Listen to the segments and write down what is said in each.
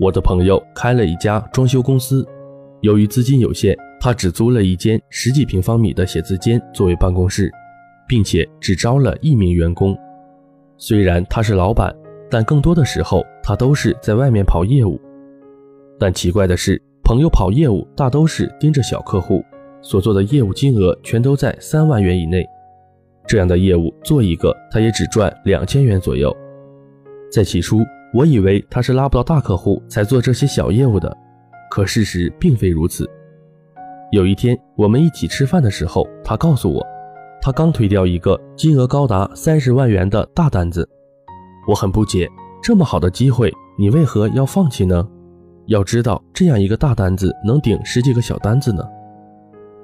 我的朋友开了一家装修公司，由于资金有限，他只租了一间十几平方米的写字间作为办公室，并且只招了一名员工。虽然他是老板，但更多的时候他都是在外面跑业务。但奇怪的是，朋友跑业务大都是盯着小客户，所做的业务金额全都在三万元以内。这样的业务做一个，他也只赚两千元左右。在起初，我以为他是拉不到大客户才做这些小业务的，可事实并非如此。有一天，我们一起吃饭的时候，他告诉我，他刚推掉一个金额高达三十万元的大单子。我很不解，这么好的机会，你为何要放弃呢？要知道，这样一个大单子能顶十几个小单子呢。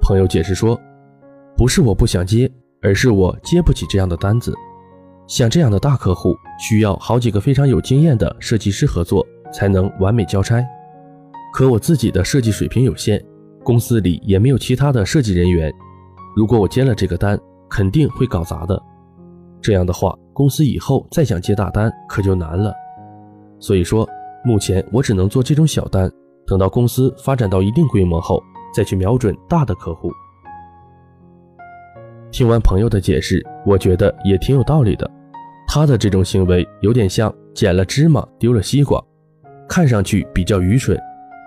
朋友解释说，不是我不想接，而是我接不起这样的单子。像这样的大客户，需要好几个非常有经验的设计师合作，才能完美交差。可我自己的设计水平有限。公司里也没有其他的设计人员，如果我接了这个单，肯定会搞砸的。这样的话，公司以后再想接大单可就难了。所以说，目前我只能做这种小单，等到公司发展到一定规模后，再去瞄准大的客户。听完朋友的解释，我觉得也挺有道理的。他的这种行为有点像捡了芝麻丢了西瓜，看上去比较愚蠢。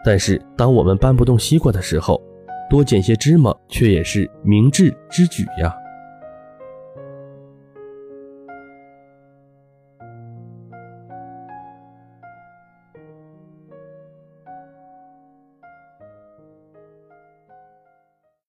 但是，当我们搬不动西瓜的时候，多捡些芝麻却也是明智之举呀。